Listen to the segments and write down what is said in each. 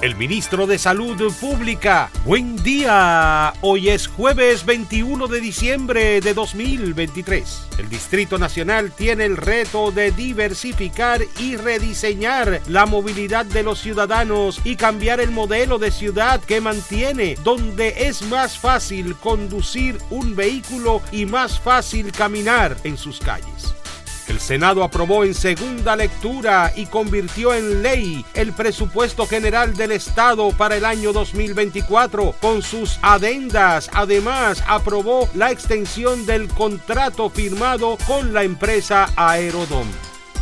El ministro de Salud Pública. Buen día. Hoy es jueves 21 de diciembre de 2023. El Distrito Nacional tiene el reto de diversificar y rediseñar la movilidad de los ciudadanos y cambiar el modelo de ciudad que mantiene, donde es más fácil conducir un vehículo y más fácil caminar en sus calles. El Senado aprobó en segunda lectura y convirtió en ley el presupuesto general del Estado para el año 2024 con sus adendas. Además, aprobó la extensión del contrato firmado con la empresa Aerodom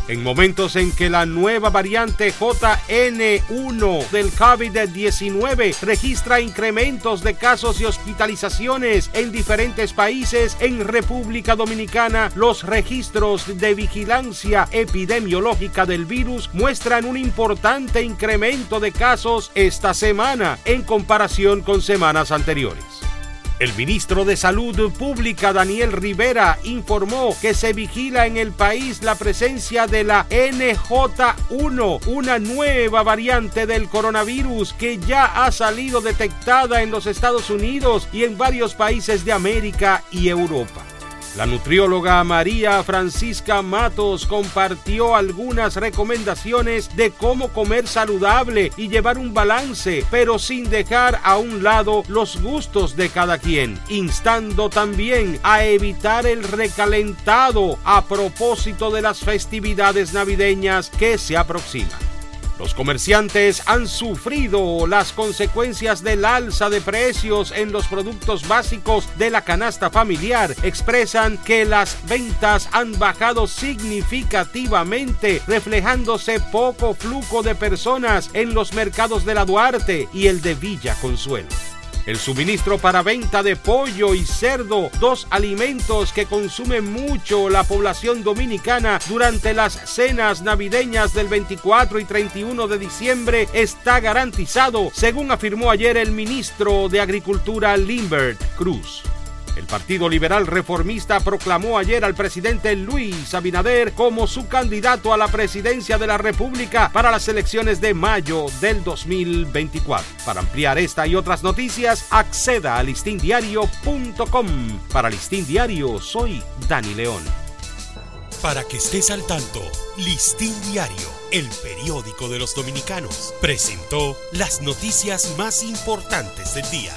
en momentos en que la nueva variante JN1 del COVID-19 registra incrementos de casos y hospitalizaciones en diferentes países, en República Dominicana los registros de vigilancia epidemiológica del virus muestran un importante incremento de casos esta semana en comparación con semanas anteriores. El ministro de Salud Pública, Daniel Rivera, informó que se vigila en el país la presencia de la NJ1, una nueva variante del coronavirus que ya ha salido detectada en los Estados Unidos y en varios países de América y Europa. La nutrióloga María Francisca Matos compartió algunas recomendaciones de cómo comer saludable y llevar un balance, pero sin dejar a un lado los gustos de cada quien, instando también a evitar el recalentado a propósito de las festividades navideñas que se aproximan. Los comerciantes han sufrido las consecuencias del alza de precios en los productos básicos de la canasta familiar. Expresan que las ventas han bajado significativamente, reflejándose poco flujo de personas en los mercados de la Duarte y el de Villa Consuelo el suministro para venta de pollo y cerdo, dos alimentos que consumen mucho la población dominicana durante las cenas navideñas del 24 y 31 de diciembre, está garantizado, según afirmó ayer el ministro de Agricultura Limbert Cruz. El Partido Liberal Reformista proclamó ayer al presidente Luis Abinader como su candidato a la presidencia de la República para las elecciones de mayo del 2024. Para ampliar esta y otras noticias, acceda a listindiario.com. Para Listín Diario, soy Dani León. Para que estés al tanto, Listín Diario, el periódico de los dominicanos, presentó las noticias más importantes del día.